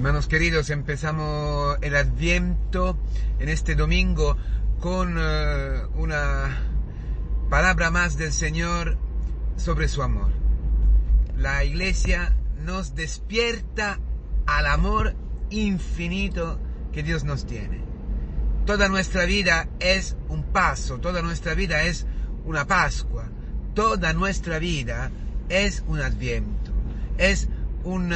Hermanos queridos, empezamos el Adviento en este domingo con eh, una palabra más del Señor sobre su amor. La iglesia nos despierta al amor infinito que Dios nos tiene. Toda nuestra vida es un paso, toda nuestra vida es una Pascua, toda nuestra vida es un Adviento, es un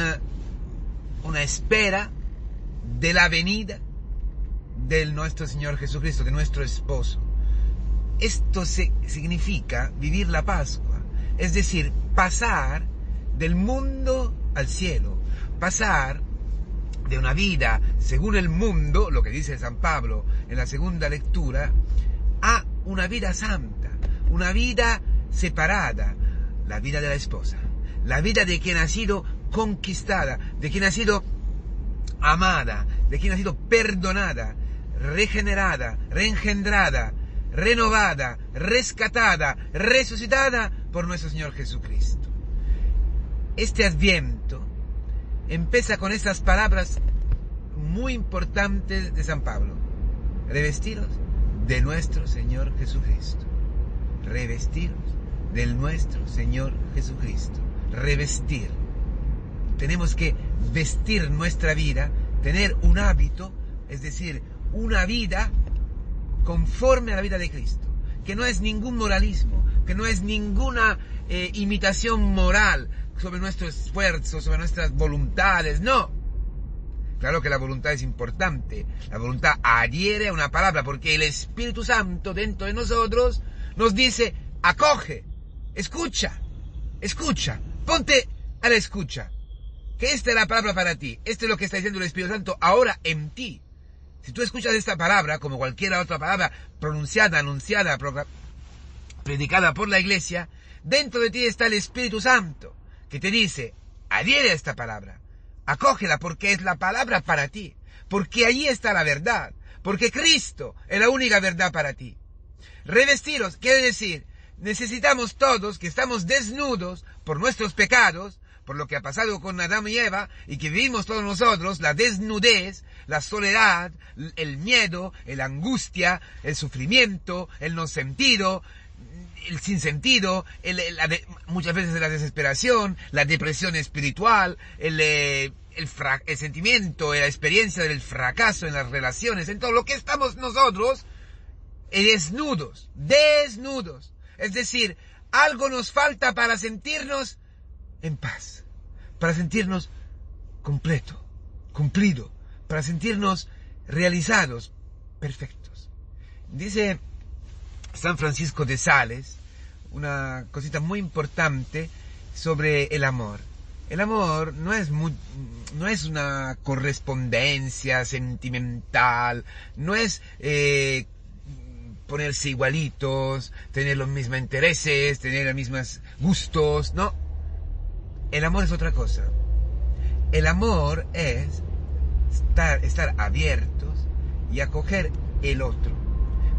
una espera de la venida de nuestro Señor Jesucristo, de nuestro esposo. Esto significa vivir la Pascua, es decir, pasar del mundo al cielo, pasar de una vida según el mundo, lo que dice San Pablo en la segunda lectura, a una vida santa, una vida separada, la vida de la esposa, la vida de quien ha sido conquistada, de quien ha sido amada, de quien ha sido perdonada, regenerada, reengendrada, renovada, rescatada, resucitada por nuestro Señor Jesucristo. Este adviento empieza con estas palabras muy importantes de San Pablo. Revestiros de nuestro Señor Jesucristo. Revestiros del nuestro Señor Jesucristo. Revestir tenemos que vestir nuestra vida, tener un hábito, es decir, una vida conforme a la vida de Cristo, que no es ningún moralismo, que no es ninguna eh, imitación moral sobre nuestro esfuerzo, sobre nuestras voluntades, no. Claro que la voluntad es importante, la voluntad adhiere a una palabra, porque el Espíritu Santo dentro de nosotros nos dice, acoge, escucha, escucha, ponte a la escucha que esta es la palabra para ti. Esto es lo que está diciendo el Espíritu Santo ahora en ti. Si tú escuchas esta palabra, como cualquier otra palabra pronunciada, anunciada, predicada por la iglesia, dentro de ti está el Espíritu Santo, que te dice, adhiere a esta palabra, acógela porque es la palabra para ti, porque allí está la verdad, porque Cristo es la única verdad para ti. Revestiros quiere decir, necesitamos todos que estamos desnudos por nuestros pecados, por lo que ha pasado con Adán y Eva y que vivimos todos nosotros, la desnudez, la soledad, el miedo, la angustia, el sufrimiento, el no sentido, el sinsentido, muchas veces la desesperación, la depresión espiritual, el, eh, el, el sentimiento, la experiencia del fracaso en las relaciones, en todo lo que estamos nosotros, eh, desnudos, desnudos. Es decir, algo nos falta para sentirnos en paz, para sentirnos completo, cumplido, para sentirnos realizados, perfectos. Dice San Francisco de Sales una cosita muy importante sobre el amor. El amor no es, no es una correspondencia sentimental, no es eh, ponerse igualitos, tener los mismos intereses, tener los mismos gustos, no. El amor es otra cosa. El amor es estar, estar abiertos y acoger el otro.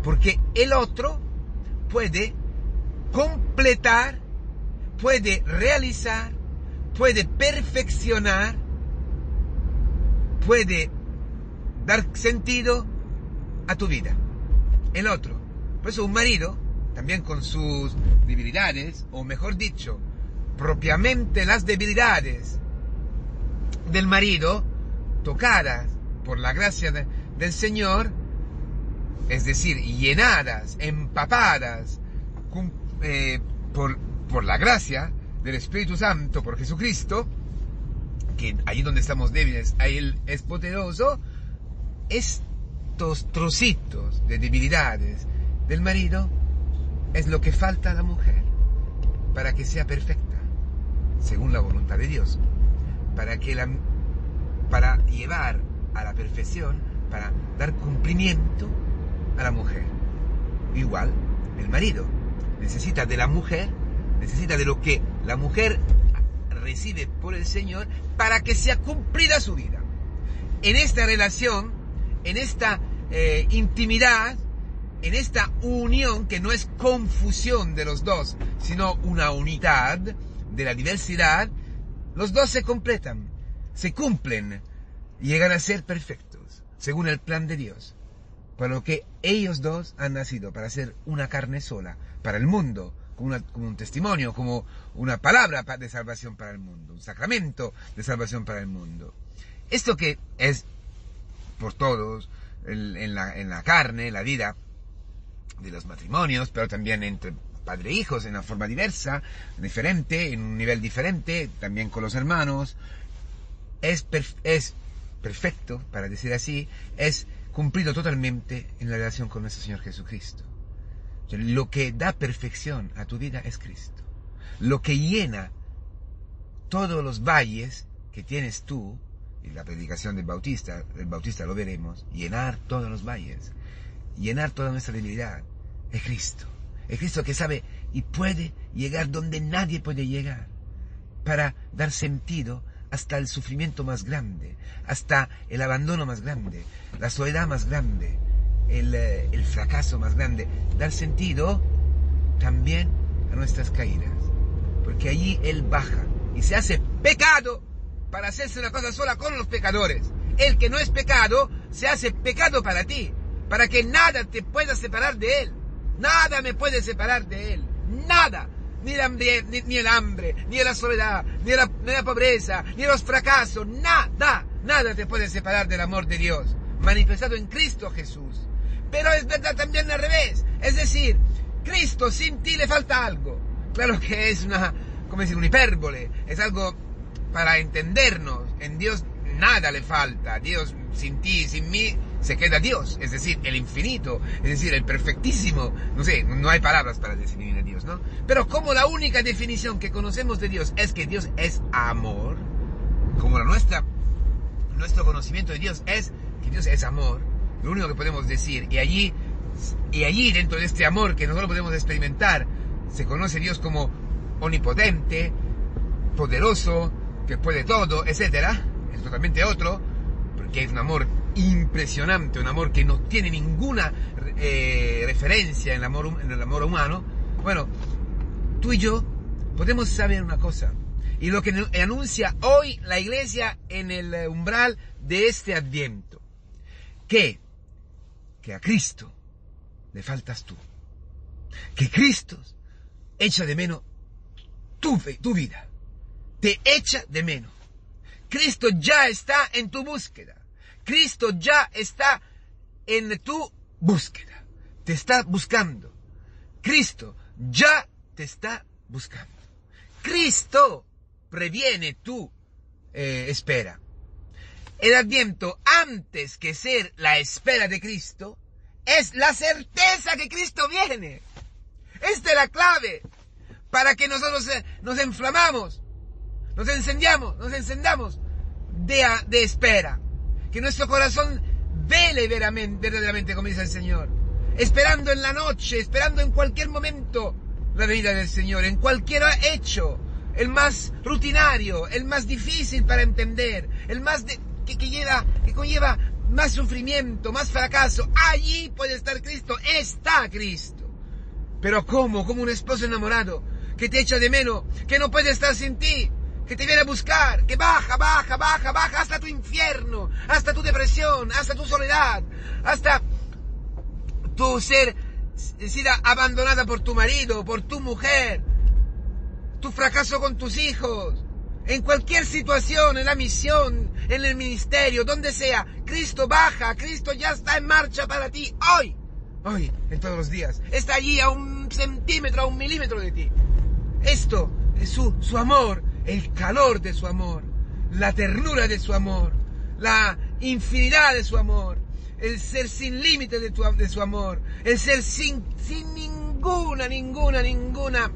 Porque el otro puede completar, puede realizar, puede perfeccionar, puede dar sentido a tu vida. El otro. Por eso un marido, también con sus debilidades, o mejor dicho, propiamente las debilidades del marido, tocadas por la gracia del Señor, es decir, llenadas, empapadas eh, por, por la gracia del Espíritu Santo, por Jesucristo, que ahí donde estamos débiles, ahí Él es poderoso, estos trocitos de debilidades del marido es lo que falta a la mujer para que sea perfecta la voluntad de Dios, para, que la, para llevar a la perfección, para dar cumplimiento a la mujer. Igual, el marido necesita de la mujer, necesita de lo que la mujer recibe por el Señor para que sea cumplida su vida. En esta relación, en esta eh, intimidad, en esta unión que no es confusión de los dos, sino una unidad, de la diversidad, los dos se completan, se cumplen, llegan a ser perfectos, según el plan de Dios. Por lo que ellos dos han nacido para ser una carne sola, para el mundo, como, un testimonio, como una palabra de salvación para el mundo, un sacramento de salvación para el mundo. Esto que es por todos, en, la, en la carne, la vida de los matrimonios, pero también entre padre e hijos en una forma diversa, diferente, en un nivel diferente, también con los hermanos, es, es perfecto, para decir así, es cumplido totalmente en la relación con nuestro Señor Jesucristo. Lo que da perfección a tu vida es Cristo. Lo que llena todos los valles que tienes tú, y la predicación del Bautista, el Bautista lo veremos, llenar todos los valles, llenar toda nuestra debilidad, es Cristo. Es Cristo que sabe y puede llegar donde nadie puede llegar, para dar sentido hasta el sufrimiento más grande, hasta el abandono más grande, la soledad más grande, el, eh, el fracaso más grande, dar sentido también a nuestras caídas. Porque allí Él baja y se hace pecado para hacerse una cosa sola con los pecadores. El que no es pecado se hace pecado para ti, para que nada te pueda separar de Él. Nada me puede separar de Él. Nada. Ni el, hambre, ni, el hambre, ni la soledad, ni la, ni la pobreza, ni los fracasos. Nada. Nada te puede separar del amor de Dios, manifestado en Cristo Jesús. Pero es verdad también al revés. Es decir, Cristo sin ti le falta algo. Claro que es una, como decir, una hipérbole. Es algo para entendernos. En Dios nada le falta. Dios sin ti, sin mí, se queda Dios. Es decir, el infinito. Es decir, el perfectísimo. No sé, no hay palabras para definir a Dios, ¿no? Pero como la única definición que conocemos de Dios es que Dios es amor, como la nuestra, nuestro conocimiento de Dios es que Dios es amor, lo único que podemos decir. Y allí, y allí dentro de este amor que nosotros podemos experimentar, se conoce Dios como omnipotente, poderoso, que puede todo, etc. Es totalmente otro, porque es un amor impresionante, un amor que no tiene ninguna eh, referencia en el, amor, en el amor humano. Bueno, tú y yo podemos saber una cosa. Y lo que anuncia hoy la iglesia en el umbral de este adviento. Que que a Cristo le faltas tú. Que Cristo echa de menos tu, tu vida. Te echa de menos. Cristo ya está en tu búsqueda. Cristo ya está en tu búsqueda. Te está buscando. Cristo ya te está buscando. Cristo previene tu eh, espera. El adviento, antes que ser la espera de Cristo, es la certeza que Cristo viene. Esta es la clave para que nosotros eh, nos inflamamos, nos encendamos, nos encendamos de, de espera. Que nuestro corazón vele verdaderamente, como dice el Señor. Esperando en la noche, esperando en cualquier momento la venida del Señor, en cualquier hecho, el más rutinario, el más difícil para entender, el más que, que, lleva, que conlleva más sufrimiento, más fracaso. Allí puede estar Cristo, está Cristo. Pero ¿cómo? Como un esposo enamorado que te echa de menos, que no puede estar sin ti, que te viene a buscar, que baja, baja, baja, baja hasta tu infierno, hasta tu depresión, hasta tu soledad, hasta tu ser, ser abandonada por tu marido, por tu mujer, tu fracaso con tus hijos, en cualquier situación, en la misión, en el ministerio, donde sea, Cristo baja, Cristo ya está en marcha para ti hoy, hoy, en todos los días. Está allí a un centímetro, a un milímetro de ti. Esto es su, su amor, el calor de su amor, la ternura de su amor, la infinidad de su amor, el ser sin límite de, su amor, el ser sin, sin ninguna, ninguna, ninguna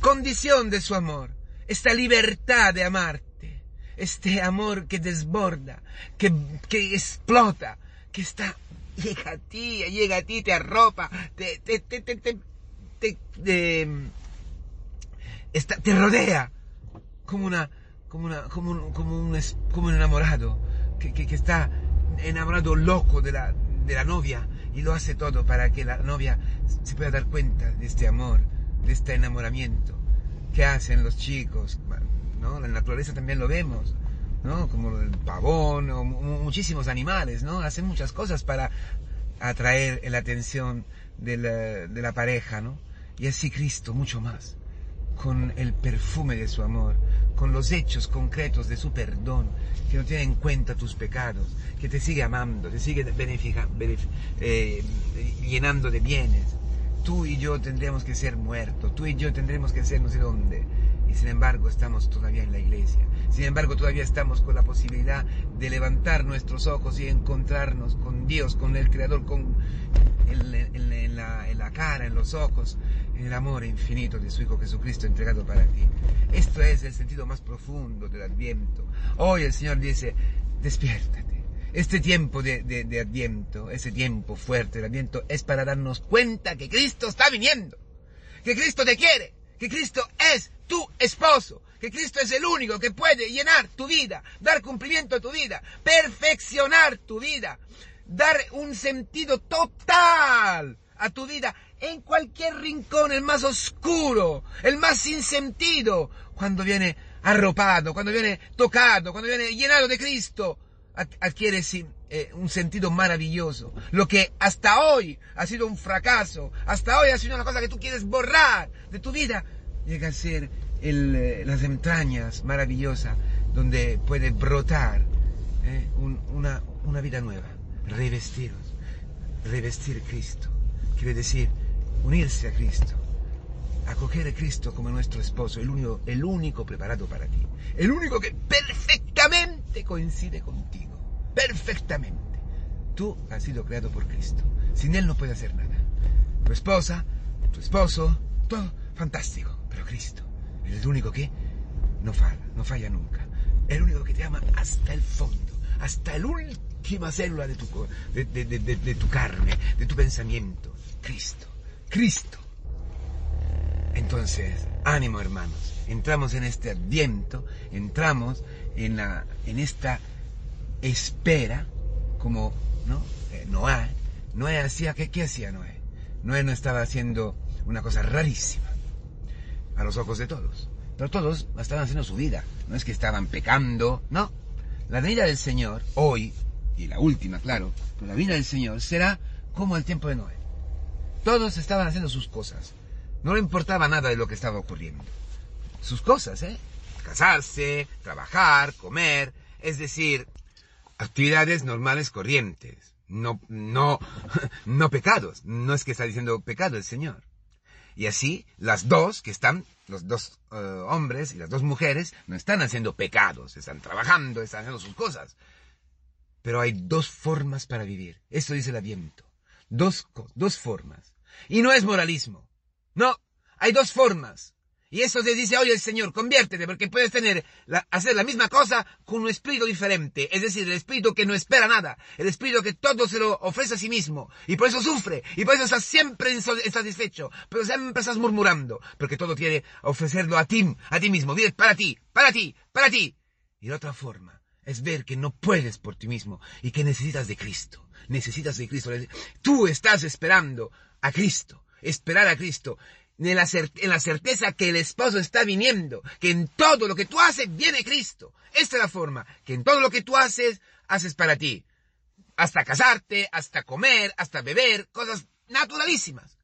condición de su amor. Esta libertad de amarte, este amor que desborda, que, que explota, que está, llega a ti, llega a ti, te arropa, te, te, te, te, te, te, está, te rodea como una, como una, como un, como un, como un enamorado que, que, que, está enamorado loco de la, de la novia y lo hace todo para que la novia se pueda dar cuenta de este amor, de este enamoramiento. ¿Qué hacen los chicos? ¿No? La naturaleza también lo vemos. ¿no? Como el pavón o muchísimos animales, ¿no? Hacen muchas cosas para atraer la atención de la, de la pareja, ¿no? Y así Cristo mucho más, con el perfume de su amor, con los hechos concretos de su perdón, que no tiene en cuenta tus pecados, que te sigue amando, te sigue eh, llenando de bienes. Tú y yo tendríamos que ser muertos, tú y yo tendremos que ser no sé dónde, y sin embargo estamos todavía en la iglesia. Sin embargo todavía estamos con la posibilidad de levantar nuestros ojos y encontrarnos con Dios, con el Creador, con, en, la, cara, en los ojos, el amor infinito de su Hijo Jesucristo entregado para ti. Esto es el sentido más profundo del Adviento. Hoy el Señor dice, despiértate. Este tiempo de, de, de, Adviento, ese tiempo fuerte del Adviento, es para darnos cuenta que Cristo está viniendo, que Cristo te quiere, que Cristo es tu esposo, que Cristo es el único que puede llenar tu vida, dar cumplimiento a tu vida, perfeccionar tu vida, dar un sentido total a tu vida en cualquier rincón, el más oscuro, el más sin sentido, cuando viene arropado, cuando viene tocado, cuando viene llenado de Cristo, adquiere eh, un sentido maravilloso. Lo que hasta hoy ha sido un fracaso, hasta hoy ha sido una cosa que tú quieres borrar de tu vida, llega a ser eh, las entrañas maravillosas donde puede brotar eh, una, una, vida nueva, revestiros, revestir Cristo. Quiere decir unirse a Cristo, acoger a Cristo como nuestro esposo, el único, el único preparado para ti, el único que perfectamente coincide contigo, perfectamente. Tú has sido creado por Cristo, sin Él no puedes hacer nada. Tu esposa, tu esposo, todo fantástico. Pero Cristo, el único que no falla, no falla nunca. El único que te ama hasta el fondo, hasta la última célula de, tu carne, de tu pensamiento. Cristo, Cristo. Entonces, ánimo hermanos, entramos en este adviento, entramos en, la, en esta espera, como ¿no? Eh, Noé, Noé hacía, ¿qué, ¿qué hacía Noé? Noé no estaba haciendo una cosa rarísima a los ojos de todos. Pero todos estaban haciendo su vida. No es que estaban pecando, no. La venida del Señor, hoy, y la última, claro, pero la venida del Señor será como el tiempo de Noé. Todos estaban haciendo sus cosas. No le importaba nada de lo que estaba ocurriendo. Sus cosas, ¿eh? Casarse, trabajar, comer, es decir, actividades normales corrientes. No, no, no pecados. No es que está diciendo pecado el Señor. Y así, las dos que están, los dos eh, hombres y las dos mujeres, no están haciendo pecados, están trabajando, están haciendo sus cosas. Pero hay dos formas para vivir. Esto dice el Aviento. Dos, dos formas. Y no es moralismo. No, hay dos formas. Y eso te dice hoy el Señor, conviértete, porque puedes tener, hacer la misma cosa con un espíritu diferente. Es decir, el espíritu que no espera nada. El espíritu que todo se lo ofrece a sí mismo. Y por eso sufre. Y por eso está siempre insatisfecho. Pero siempre estás murmurando. Porque todo quiere ofrecerlo a ti, a ti mismo. Para ti, para ti, para ti. Y la otra forma es ver que no puedes por ti mismo y que necesitas de Cristo. Necesitas de Cristo. Tú estás esperando a Cristo. Esperar a Cristo en la, en la certeza que el esposo está viniendo, que en todo lo que tú haces viene Cristo. Esta es la forma, que en todo lo que tú haces, haces para ti. Hasta casarte, hasta comer, hasta beber, cosas naturalísimas.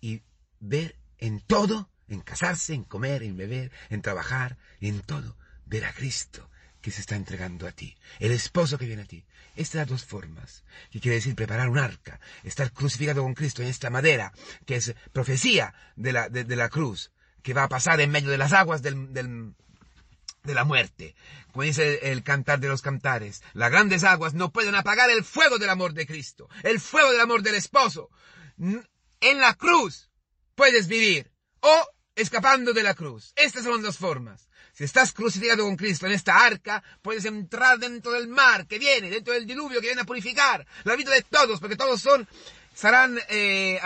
Y ver en todo, en casarse, en comer, en beber, en trabajar, en todo, ver a Cristo que se está entregando a ti, el esposo que viene a ti. Estas dos formas, que quiere decir preparar un arca, estar crucificado con Cristo en esta madera, que es profecía de la, de, la cruz, que va a pasar en medio de las aguas del, de la muerte. Como dice el cantar de los cantares, las grandes aguas no pueden apagar el fuego del amor de Cristo, el fuego del amor del esposo. En la cruz puedes vivir o escapando de la cruz. Estas son las dos formas. Si estás crucificado con Cristo en esta arca, puedes entrar dentro del mar que viene, dentro del diluvio que viene a purificar la vida de todos, porque todos son, serán eh,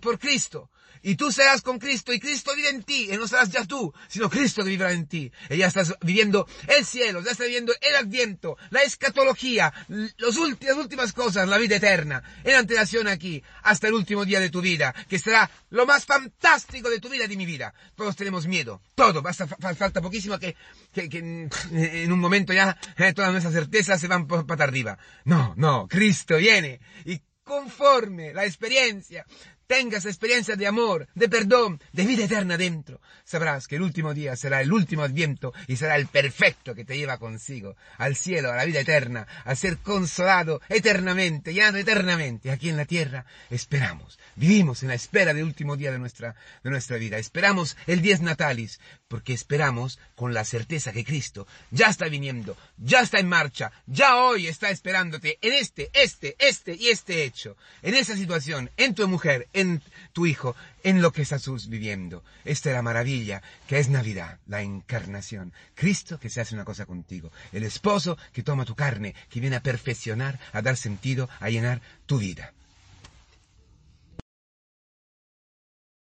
por Cristo. Y tú serás con Cristo y Cristo vive en ti. Y no serás ya tú, sino Cristo que vivirá en ti. Y ya estás viviendo el cielo, ya estás viviendo el adviento, la escatología, los las últimas cosas, la vida eterna, en antelación aquí, hasta el último día de tu vida, que será lo más fantástico de tu vida y de mi vida. Todos tenemos miedo, todo, basta, falta poquísimo que, que, en un momento ya eh, todas nuestras certezas se van para arriba. No, no, Cristo viene y conforme la experiencia tengas experiencia de amor, de perdón, de vida eterna dentro, sabrás que el último día será el último adviento y será el perfecto que te lleva consigo al cielo, a la vida eterna, a ser consolado eternamente, llenado eternamente. Aquí en la tierra esperamos, vivimos en la espera del último día de nuestra, de nuestra vida. Esperamos el diez natalis, porque esperamos con la certeza que Cristo ya está viniendo, ya está en marcha, ya hoy está esperándote en este, este, este y este hecho, en esa situación, en tu mujer, en tu Hijo, en lo que estás viviendo. Esta es la maravilla que es Navidad, la encarnación. Cristo que se hace una cosa contigo. El esposo que toma tu carne, que viene a perfeccionar, a dar sentido, a llenar tu vida.